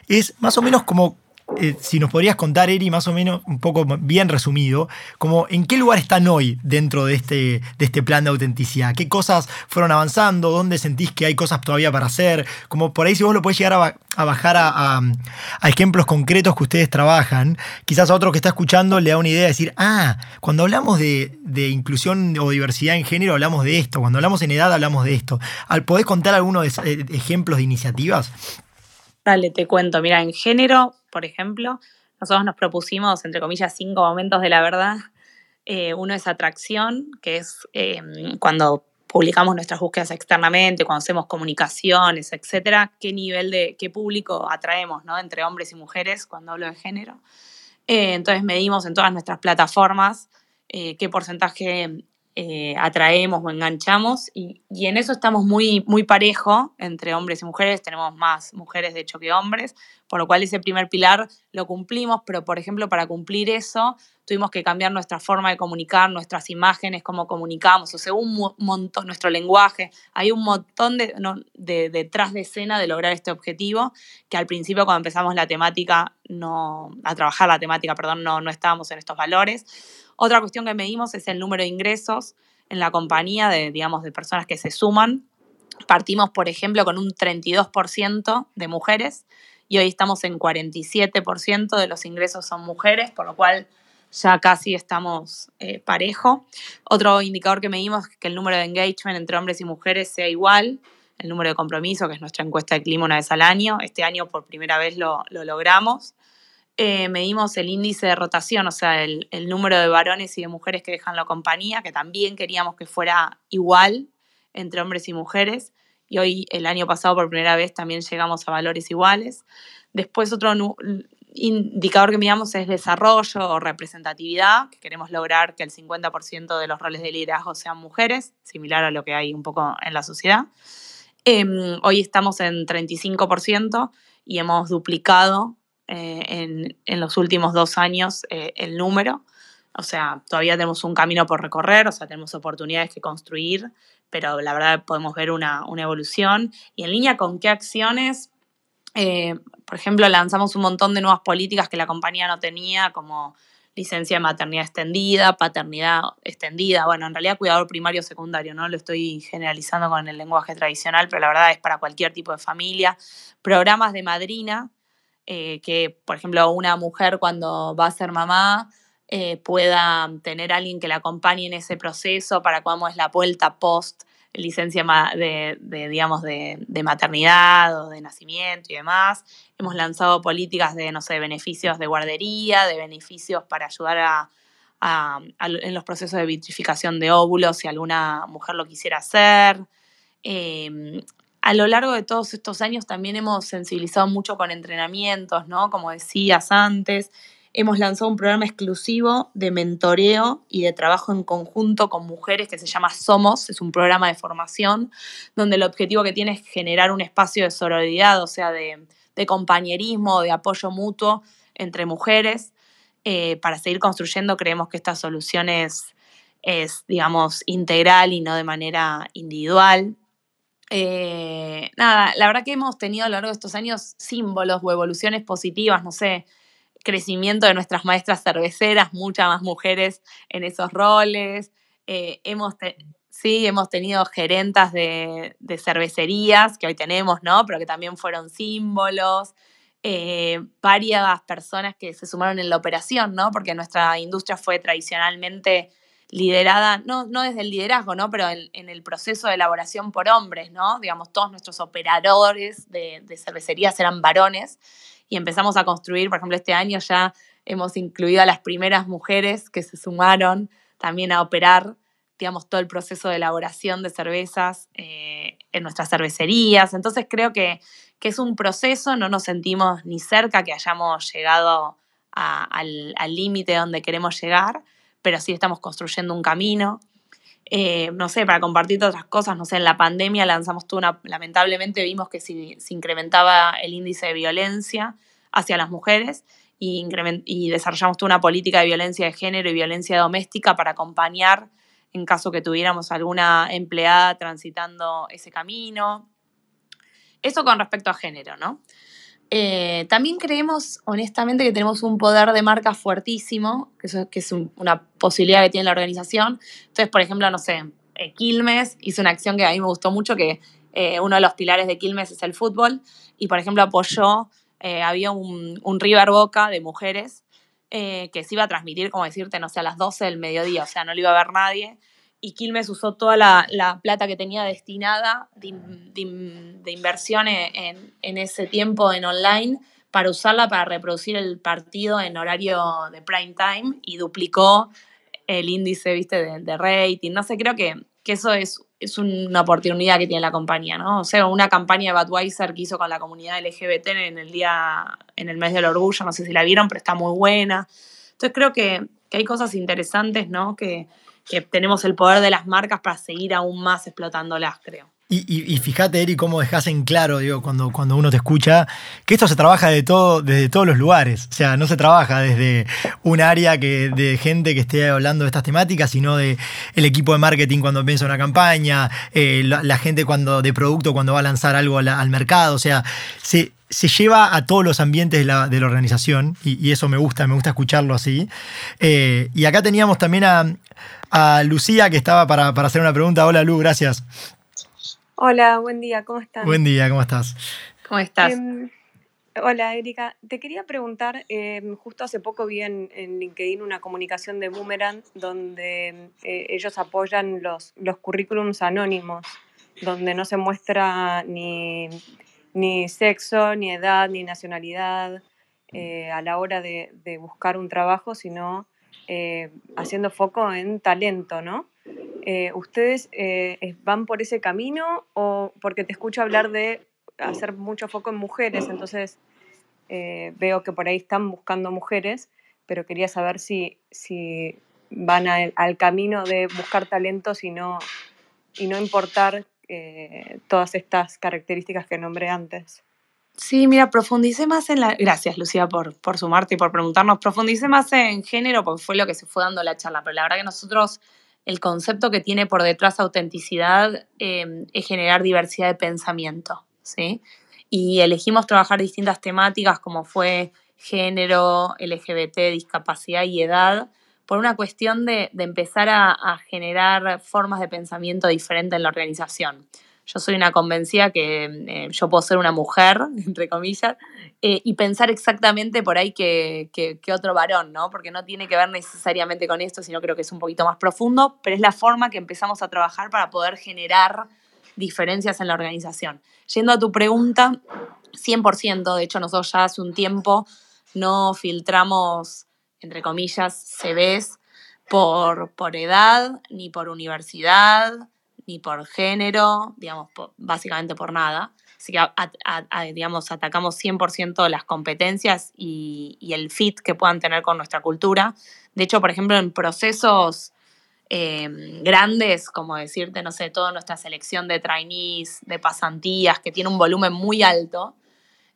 es más o menos como eh, si nos podrías contar, Eri, más o menos, un poco bien resumido, como en qué lugar están hoy dentro de este, de este plan de autenticidad, qué cosas fueron avanzando, dónde sentís que hay cosas todavía para hacer, como por ahí si vos lo podés llegar a, a bajar a, a, ejemplos concretos que ustedes trabajan, quizás a otro que está escuchando le da una idea de decir, ah, cuando hablamos de, de inclusión o diversidad en género hablamos de esto, cuando hablamos en edad hablamos de esto. ¿Podés contar algunos ejemplos de iniciativas? Dale, te cuento. Mira, en género, por ejemplo, nosotros nos propusimos, entre comillas, cinco momentos de la verdad. Eh, uno es atracción, que es eh, cuando publicamos nuestras búsquedas externamente, cuando hacemos comunicaciones, etcétera, qué nivel de, qué público atraemos, ¿no? Entre hombres y mujeres, cuando hablo de género. Eh, entonces medimos en todas nuestras plataformas qué porcentaje eh, atraemos o enganchamos y, y, en eso estamos muy, muy parejo entre hombres y mujeres, tenemos más mujeres de hecho que hombres, por lo cual ese primer pilar lo cumplimos, pero por ejemplo para cumplir eso tuvimos que cambiar nuestra forma de comunicar, nuestras imágenes, cómo comunicamos, o sea, un montón, nuestro lenguaje, hay un montón de, no, de, detrás de escena de lograr este objetivo, que al principio cuando empezamos la temática, no, a trabajar la temática, perdón, no, no estábamos en estos valores. Otra cuestión que medimos es el número de ingresos en la compañía de, digamos, de personas que se suman. Partimos, por ejemplo, con un 32% de mujeres y hoy estamos en 47% de los ingresos son mujeres, por lo cual ya casi estamos eh, parejo. Otro indicador que medimos es que el número de engagement entre hombres y mujeres sea igual. El número de compromiso, que es nuestra encuesta de clima una vez al año. Este año por primera vez lo, lo logramos eh, medimos el índice de rotación, o sea, el, el, número de varones y de mujeres que dejan la compañía, que también queríamos que fuera igual entre hombres y mujeres. Y hoy, el año pasado, por primera vez, también llegamos a valores iguales. Después, otro indicador que miramos es desarrollo o representatividad, que queremos lograr que el 50% de los roles de liderazgo sean mujeres, similar a lo que hay un poco en la sociedad. Eh, hoy estamos en 35% y hemos duplicado eh, en, en, los últimos dos años eh, el número. O sea, todavía tenemos un camino por recorrer, o sea, tenemos oportunidades que construir, pero la verdad podemos ver una, una evolución. Y en línea con qué acciones, eh, por ejemplo, lanzamos un montón de nuevas políticas que la compañía no tenía, como licencia de maternidad extendida, paternidad extendida, bueno, en realidad cuidador primario secundario, ¿no? Lo estoy generalizando con el lenguaje tradicional, pero la verdad es para cualquier tipo de familia. Programas de madrina, eh, que por ejemplo una mujer cuando va a ser mamá eh, pueda tener a alguien que la acompañe en ese proceso para cuando es la vuelta post licencia de, digamos, de, maternidad o de nacimiento y demás. Hemos lanzado políticas de, no sé, beneficios de guardería, de beneficios para ayudar a, en los procesos de vitrificación de óvulos si alguna mujer lo quisiera hacer. Em, a lo largo de todos estos años también hemos sensibilizado mucho con entrenamientos, ¿no? Como decías antes, hemos lanzado un programa exclusivo de mentoreo y de trabajo en conjunto con mujeres que se llama Somos, es un programa de formación donde el objetivo que tiene es generar un espacio de sororidad, o sea, de, compañerismo, de apoyo mutuo entre mujeres. Eh, para seguir construyendo, creemos que esta solución es, digamos, integral y no de manera individual. Eh, nada, la verdad que hemos tenido a lo largo de estos años símbolos o evoluciones positivas, no sé, crecimiento de nuestras maestras cerveceras, muchas más mujeres en esos roles. Eh, hemos, sí, hemos tenido gerentas de, cervecerías, que hoy tenemos, ¿no? Pero que también fueron símbolos. Eh, varias personas que se sumaron en la operación, ¿no? Porque nuestra industria fue tradicionalmente liderada, no, no desde el liderazgo, ¿no? Pero en, el proceso de elaboración por hombres, ¿no? Digamos, todos nuestros operadores de, de cervecerías eran varones y empezamos a construir, por ejemplo, este año ya hemos incluido a las primeras mujeres que se sumaron también a operar, digamos, todo el proceso de elaboración de cervezas eh, en nuestras cervecerías. Entonces creo que, es un proceso, no nos sentimos ni cerca que hayamos llegado al límite donde queremos llegar, pero sí estamos construyendo un camino. Eh, no sé, para compartir otras cosas, no sé, en la pandemia lanzamos tú una, lamentablemente vimos que se, incrementaba el índice de violencia hacia las mujeres y, y desarrollamos toda una política de violencia de género y violencia doméstica para acompañar en caso que tuviéramos alguna empleada transitando ese camino. Eso con respecto a género, ¿no? Eh, también creemos, honestamente, que tenemos un poder de marca fuertísimo, que, es una posibilidad que tiene la organización. Entonces, por ejemplo, no sé, eh, Quilmes hizo una acción que a mí me gustó mucho, que eh, uno de los pilares de Quilmes es el fútbol, y por ejemplo apoyó, había un, un, River Boca de mujeres que se iba a transmitir, como decirte, no sé, a las 12 del mediodía, o sea, no lo iba a ver nadie, y Quilmes usó toda la, plata que tenía destinada de, inversión en, ese tiempo en online para usarla para reproducir el partido en horario de prime time y duplicó el índice ¿viste? De, rating. No sé, creo que, que eso es, es, una oportunidad que tiene la compañía, ¿no? O sea, una campaña de Budweiser que hizo con la comunidad LGBT en el día, en el mes del orgullo, no sé si la vieron, pero está muy buena. Entonces creo que, que hay cosas interesantes, ¿no? Que, que tenemos el poder de las marcas para seguir aún más explotándolas, creo. Y, fíjate, Eri, cómo dejas en claro, digo, cuando, cuando uno te escucha, que esto se trabaja de todo, desde todos los lugares. O sea, no se trabaja desde un área que, de gente que esté hablando de estas temáticas, sino de el equipo de marketing cuando piensa una campaña, eh, la, gente cuando de producto cuando va a lanzar algo al, mercado. O sea, se, se lleva a todos los ambientes de la, organización y, eso me gusta, me gusta escucharlo así. Eh, y acá teníamos también a, a Lucía que estaba para, hacer una pregunta. Hola Lu, gracias. Hola, buen día, ¿cómo estás? Buen día, ¿cómo estás? ¿Cómo estás? Em, hola Erika, te quería preguntar, em, justo hace poco vi en, LinkedIn una comunicación de Boomerang donde eh, ellos apoyan los, los currículums anónimos, donde no se muestra ni, ni sexo, ni edad, ni nacionalidad eh, a la hora de, de buscar un trabajo, sino eh, haciendo foco en talento, ¿no? Eh, ¿Ustedes eh, van por ese camino o porque te escucho hablar de hacer mucho foco en mujeres, entonces veo que por ahí están buscando mujeres, pero quería saber si, si van al camino de buscar talentos y no, y no importar todas estas características que nombré antes. Sí, mira, profundicé más en la... Gracias, Lucía, por, por sumarte y por preguntarnos. Profundicé más en género porque fue lo que se fue dando la charla, pero la verdad que nosotros el concepto que tiene por detrás autenticidad em, es generar diversidad de pensamiento, ¿sí? Y elegimos trabajar distintas temáticas como fue género, LGBT, discapacidad y edad, por una cuestión de, empezar a, generar formas de pensamiento diferentes en la organización. Yo soy una convencida que eh, yo puedo ser una mujer, entre comillas, eh, y pensar exactamente por ahí que, que, otro varón, ¿no? Porque no tiene que ver necesariamente con esto, sino creo que es un poquito más profundo, pero es la forma que empezamos a trabajar para poder generar diferencias en la organización. Yendo a tu pregunta, 100%, de hecho nosotros ya hace un tiempo no filtramos, entre comillas, CVs por, por edad, ni por universidad, ni por género, digamos, básicamente por nada. Así que, digamos, atacamos 100% las competencias y, el fit que puedan tener con nuestra cultura. De hecho, por ejemplo, en procesos eh, grandes, como decirte, no sé, toda nuestra selección de trainees, de pasantías, que tiene un volumen muy alto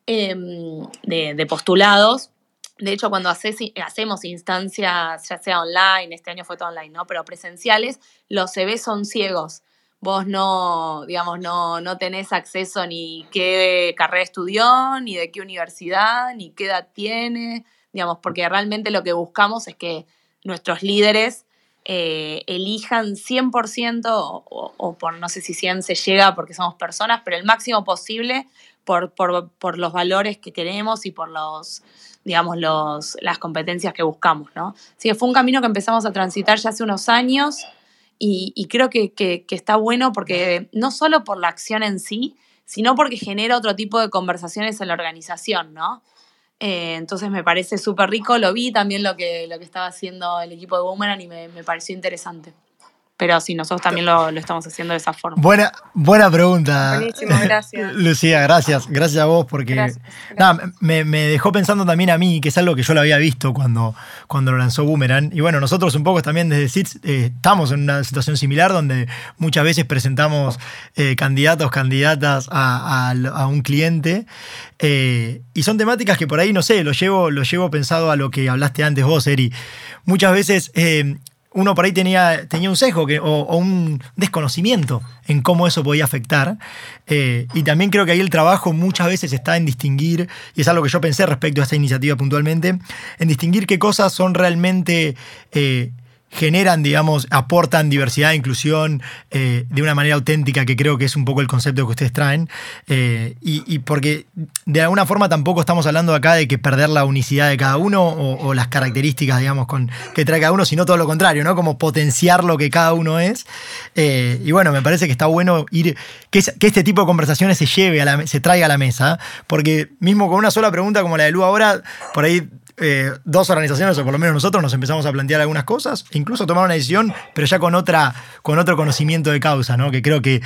em, de, postulados. De hecho, cuando hacemos instancias, ya sea online, este año fue todo online, ¿no? Pero presenciales, los CV son ciegos. Vos no, digamos, no, no tenés acceso ni qué carrera estudió, ni de qué universidad, ni qué edad tiene, digamos, porque realmente lo que buscamos es que nuestros líderes eh, elijan 100% o, por no sé si 100 se llega porque somos personas, pero el máximo posible por, por, los valores que queremos y por los, digamos, los, las competencias que buscamos, ¿no? Así que fue un camino que empezamos a transitar ya hace unos años y, creo que, que, está bueno porque no solo por la acción en sí, sino porque genera otro tipo de conversaciones en la organización, ¿no? Eh, entonces me parece súper rico, lo vi también lo que, lo que estaba haciendo el equipo de Boomerang y me, me pareció interesante. Pero sí, nosotros también lo, lo, estamos haciendo de esa forma. Buena, buena pregunta. Buenísimo, gracias. Lucía, gracias. Gracias a vos porque Nada, me, me, dejó pensando también a mí, que es algo que yo lo había visto cuando, cuando lo lanzó Boomerang. Y bueno, nosotros un poco también desde SITS eh, estamos en una situación similar donde muchas veces presentamos eh, candidatos, candidatas a, a, un cliente. Eh, y son temáticas que por ahí, no sé, lo llevo, lo llevo pensado a lo que hablaste antes vos, Eri. Muchas veces uno por ahí tenía, tenía un sesgo o, un desconocimiento en cómo eso podía afectar. Eh, y también creo que ahí el trabajo muchas veces está en distinguir, y es algo que yo pensé respecto a esta iniciativa puntualmente, en distinguir qué cosas son realmente... Eh, generan, digamos, aportan diversidad e inclusión eh, de una manera auténtica, que creo que es un poco el concepto que ustedes traen. Eh, y, porque de alguna forma tampoco estamos hablando acá de que perder la unicidad de cada uno o, las características, digamos, que trae cada uno, sino todo lo contrario, ¿no? Como potenciar lo que cada uno es. Eh, y bueno, me parece que está bueno ir, que, que, este tipo de conversaciones se lleve, a la, se traiga a la mesa, porque mismo con una sola pregunta como la de Lu ahora, por ahí eh, dos organizaciones, o por lo menos nosotros, nos empezamos a plantear algunas cosas, e incluso tomar una decisión, pero ya con, otra, con otro conocimiento de causa, ¿no? Que creo que,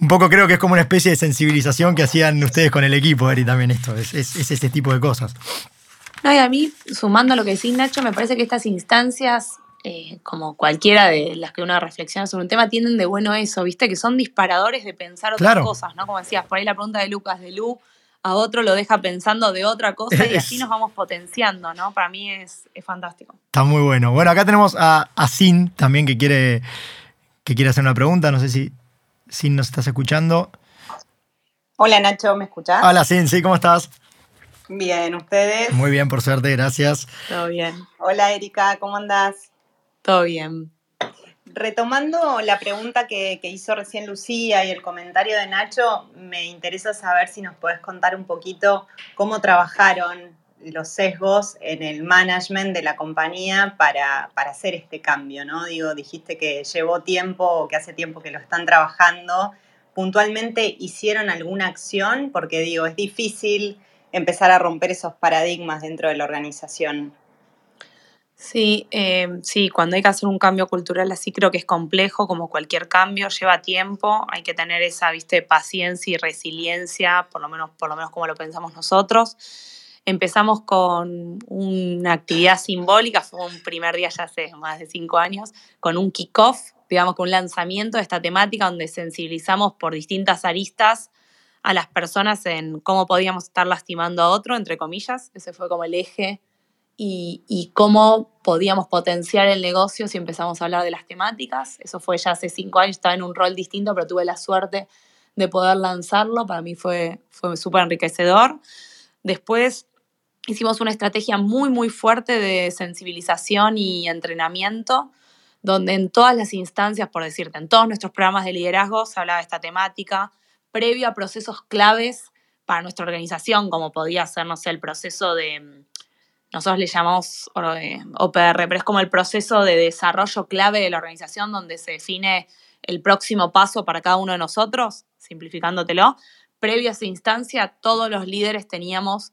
un poco creo que es como una especie de sensibilización que hacían ustedes con el equipo, Eri, también esto, es, es, ese tipo de cosas. No, y a mí, sumando lo que decís, Nacho, me parece que estas instancias eh, como cualquiera de las que uno reflexiona sobre un tema, tienen de bueno eso, ¿viste? Que son disparadores de pensar otras cosas, ¿no? Como decías, por ahí la pregunta de Lucas de Lu, a otro lo deja pensando de otra cosa y así nos vamos potenciando, ¿no? Para mí es, fantástico. Está muy bueno. Bueno, acá tenemos a, a Sin también que quiere, que quiere hacer una pregunta. No sé si Sin nos estás escuchando. Hola Nacho, ¿me escuchás? Hola Sin, sí, ¿cómo estás? Bien, ¿ustedes? Muy bien, por suerte, gracias. Todo bien. Hola Erika, ¿cómo andás? Todo bien retomando la pregunta que, hizo recién Lucía y el comentario de Nacho, me interesa saber si nos podés contar un poquito cómo trabajaron los sesgos en el management de la compañía para, hacer este cambio, ¿no? Digo, dijiste que llevó tiempo que hace tiempo que lo están trabajando. ¿Puntualmente hicieron alguna acción? Porque digo, es difícil empezar a romper esos paradigmas dentro de la organización. Sí, eh, sí, cuando hay que hacer un cambio cultural así creo que es complejo, como cualquier cambio, lleva tiempo, hay que tener esa, viste, paciencia y resiliencia, por lo menos, por lo menos como lo pensamos nosotros. Empezamos con una actividad simbólica, fue un primer día ya hace más de cinco años, con un kickoff, digamos, con un lanzamiento de esta temática donde sensibilizamos por distintas aristas a las personas en cómo podíamos estar lastimando a otro, entre comillas. Ese fue como el eje y, cómo podíamos potenciar el negocio si empezamos a hablar de las temáticas. Eso fue ya hace cinco años, estaba en un rol distinto, pero tuve la suerte de poder lanzarlo. Para mí fue, fue súper enriquecedor. Después hicimos una estrategia muy, muy fuerte de sensibilización y entrenamiento, donde en todas las instancias, por decirte, en todos nuestros programas de liderazgo se hablaba de esta temática, previo a procesos claves para nuestra organización, como podía ser, no sé, el proceso de, nosotros le llamamos OPR, pero es como el proceso de desarrollo clave de la organización donde se define el próximo paso para cada uno de nosotros, simplificándotelo. Previo a esa instancia, todos los líderes teníamos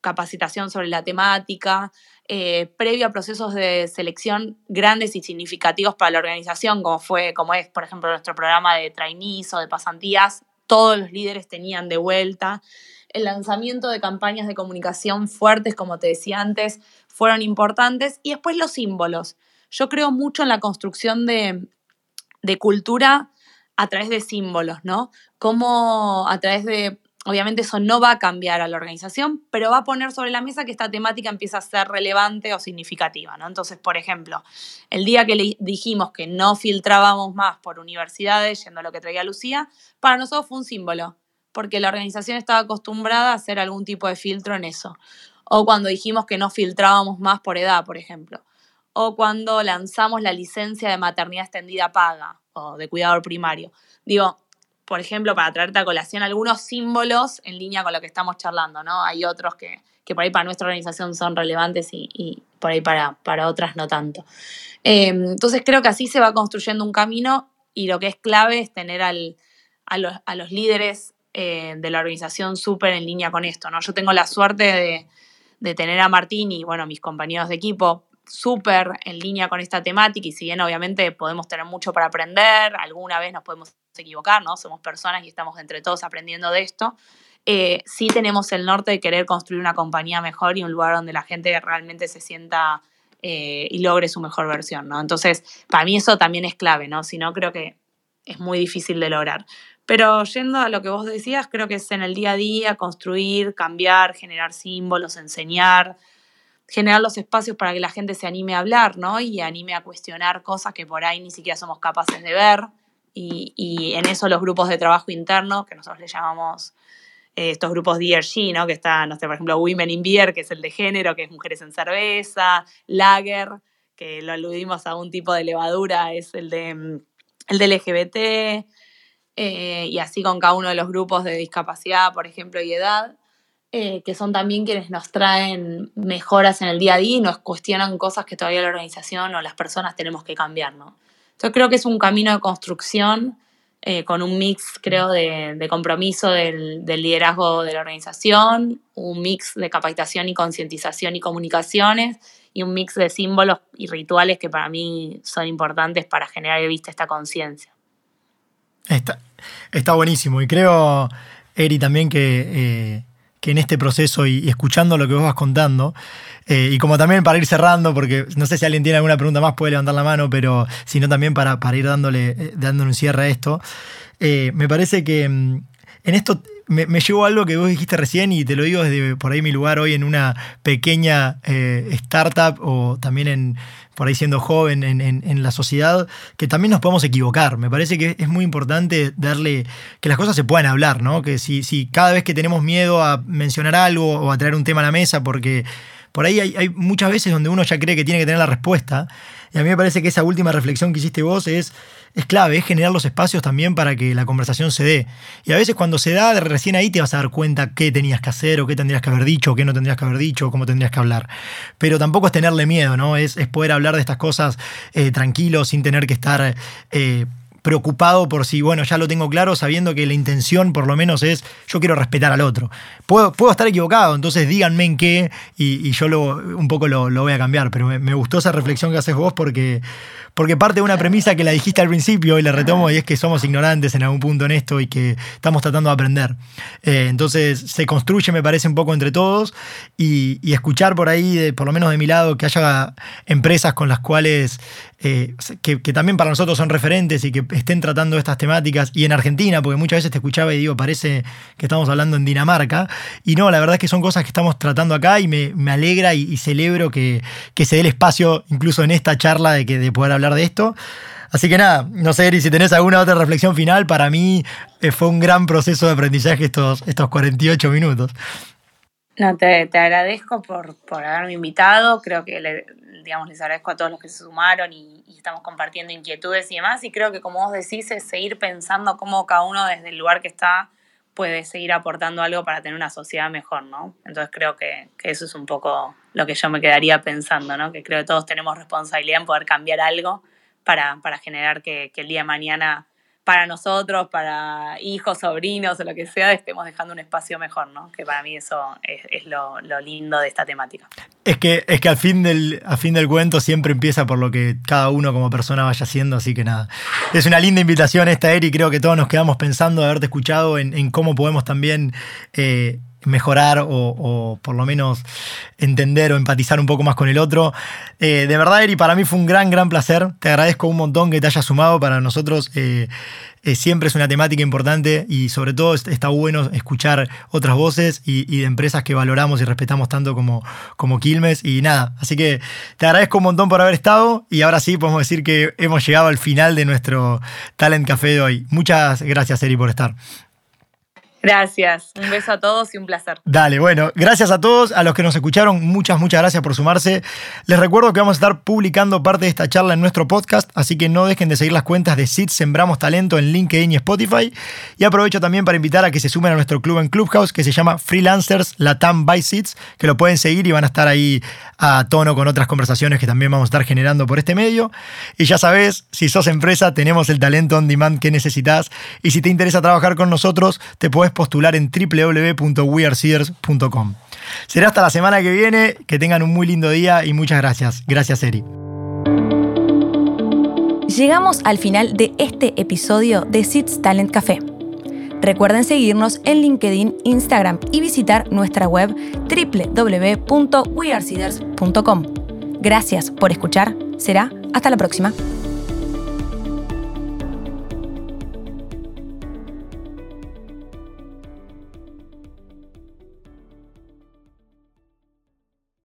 capacitación sobre la temática, eh, previo a procesos de selección grandes y significativos para la organización, como fue, como es, por ejemplo, nuestro programa de trainees o de pasantías, todos los líderes tenían de vuelta. El lanzamiento de campañas de comunicación fuertes, como te decía antes, fueron importantes. Y después los símbolos. Yo creo mucho en la construcción de, cultura a través de símbolos, ¿no? Como a través de Obviamente eso no va a cambiar a la organización, pero va a poner sobre la mesa que esta temática empieza a ser relevante o significativa, ¿no? Entonces, por ejemplo, el día que le dijimos que no filtrábamos más por universidades, yendo a lo que traía Lucía, para nosotros fue un símbolo, porque la organización estaba acostumbrada a hacer algún tipo de filtro en eso. O cuando dijimos que no filtrábamos más por edad, por ejemplo. O cuando lanzamos la licencia de maternidad extendida paga o de cuidador primario. Digo, por ejemplo, para traerte a colación algunos símbolos en línea con lo que estamos charlando, ¿no? Hay otros que, por ahí para nuestra organización son relevantes y, por ahí para, para, otras no tanto. Eh, entonces creo que así se va construyendo un camino y lo que es clave es tener a, los, líderes eh, de la organización súper en línea con esto, ¿no? Yo tengo la suerte de, tener a Martín y, bueno, mis compañeros de equipo súper en línea con esta temática y si bien obviamente podemos tener mucho para aprender, alguna vez nos podemos equivocar, ¿no? Somos personas y estamos entre todos aprendiendo de esto. Eh, sí tenemos el norte de querer construir una compañía mejor y un lugar donde la gente realmente se sienta eh, y logre su mejor versión, ¿no? Entonces, para mí eso también es clave, ¿no? Si no, creo que es muy difícil de lograr. Pero yendo a lo que vos decías, creo que es en el día a día construir, cambiar, generar símbolos, enseñar, generar los espacios para que la gente se anime a hablar, ¿no? Y anime a cuestionar cosas que por ahí ni siquiera somos capaces de ver. Y, en eso los grupos de trabajo interno, que nosotros le llamamos eh, estos grupos DRG, ¿no? Que está, no sé, por ejemplo, Women in Beer, que es el de género, que es mujeres en cerveza, Lager, que lo aludimos a un tipo de levadura, es el de mm, el de LGBT, eh, y así con cada uno de los grupos de discapacidad, por ejemplo, y edad. Eh, que son también quienes nos traen mejoras en el día a día y nos cuestionan cosas que todavía la organización o las personas tenemos que cambiar, ¿no? Yo creo que es un camino de construcción eh, con un mix, creo, de, compromiso del, liderazgo de la organización, un mix de capacitación y concientización y comunicaciones, y un mix de símbolos y rituales que para mí son importantes para generar vista esta conciencia. Está, está buenísimo, y creo, Eri, también que... Eh, que en este proceso y, escuchando lo que vos vas contando, eh, y como también para ir cerrando, porque no sé si alguien tiene alguna pregunta más, puede levantar la mano, pero sino también para, para ir dándole, eh, dándole un cierre a esto, me parece que mm, en esto me, me, llegó algo que vos dijiste recién y te lo digo desde por ahí mi lugar hoy en una pequeña startup o también en, por ahí siendo joven en, la sociedad, que también nos podemos equivocar. Me parece que es muy importante darle, que las cosas se puedan hablar, ¿no? Que si, si cada vez que tenemos miedo a mencionar algo o a traer un tema a la mesa, porque por ahí hay, muchas veces donde uno ya cree que tiene que tener la respuesta. Y a mí me parece que esa última reflexión que hiciste vos es, es clave, es generar los espacios también para que la conversación se dé. Y a veces cuando se da, recién ahí te vas a dar cuenta qué tenías que hacer, o qué tendrías que haber dicho, o qué no tendrías que haber dicho, o cómo tendrías que hablar. Pero tampoco es tenerle miedo, ¿no? Es, poder hablar de estas cosas eh, tranquilo, sin tener que estar... Eh, preocupado por si, bueno, ya lo tengo claro, sabiendo que la intención por lo menos es yo quiero respetar al otro. Puedo, puedo estar equivocado, entonces díganme en qué y, yo lo, un poco lo, voy a cambiar, pero me, gustó esa reflexión que haces vos porque, porque parte de una premisa que la dijiste al principio y la retomo y es que somos ignorantes en algún punto en esto y que estamos tratando de aprender. Eh, entonces se construye, me parece, un poco entre todos y, escuchar por ahí, por lo menos de mi lado, que haya empresas con las cuales, eh, que, también para nosotros son referentes y que estén tratando estas temáticas y en Argentina, porque muchas veces te escuchaba y digo, parece que estamos hablando en Dinamarca y no, la verdad es que son cosas que estamos tratando acá y me, alegra y, celebro que, que se dé el espacio incluso en esta charla de, que, de poder hablar de esto. Así que nada, no sé, Eri, si tenés alguna otra reflexión final, para mí eh, fue un gran proceso de aprendizaje estos, estos 48 minutos. No, te, te agradezco por, por, haberme invitado. Creo que le, digamos, les agradezco a todos los que se sumaron y, estamos compartiendo inquietudes y demás. Y creo que, como vos decís, es seguir pensando cómo cada uno desde el lugar que está puede seguir aportando algo para tener una sociedad mejor, ¿no? Entonces creo que, que eso es un poco lo que yo me quedaría pensando, ¿no? Que creo que todos tenemos responsabilidad en poder cambiar algo para, para generar que, que el día de mañana para nosotros, para hijos, sobrinos o lo que sea, estemos dejando un espacio mejor, ¿no? Que para mí eso es, lo, lindo de esta temática. Es que, es que al, fin del, al fin del cuento siempre empieza por lo que cada uno como persona vaya haciendo, así que nada. Es una linda invitación esta, Eri, creo que todos nos quedamos pensando de haberte escuchado en, en cómo podemos también... Eh, mejorar o, por lo menos entender o empatizar un poco más con el otro. Eh, de verdad, Eri, para mí fue un gran, gran placer. Te agradezco un montón que te hayas sumado. Para nosotros eh, eh, siempre es una temática importante y sobre todo está bueno escuchar otras voces y, y, de empresas que valoramos y respetamos tanto como, como Quilmes. Y nada, así que te agradezco un montón por haber estado y ahora sí podemos decir que hemos llegado al final de nuestro Talent Café de hoy. Muchas gracias, Eri, por estar. Gracias, un beso a todos y un placer. Dale, bueno, gracias a todos, a los que nos escucharon, muchas, muchas gracias por sumarse. Les recuerdo que vamos a estar publicando parte de esta charla en nuestro podcast, así que no dejen de seguir las cuentas de SIT Sembramos Talento en LinkedIn y Spotify. Y aprovecho también para invitar a que se sumen a nuestro club en Clubhouse que se llama Freelancers Latam by SITS, que lo pueden seguir y van a estar ahí a tono con otras conversaciones que también vamos a estar generando por este medio. Y ya sabes, si sos empresa, tenemos el talento on demand que necesitas. Y si te interesa trabajar con nosotros, te puedes postular en www.wearseers.com. Será hasta la semana que viene, que tengan un muy lindo día y muchas gracias. Gracias, Eri. Llegamos al final de este episodio de SITS Talent Café. Recuerden seguirnos en LinkedIn, Instagram y visitar nuestra web www.wearseeders.com. Gracias por escuchar. Será hasta la próxima.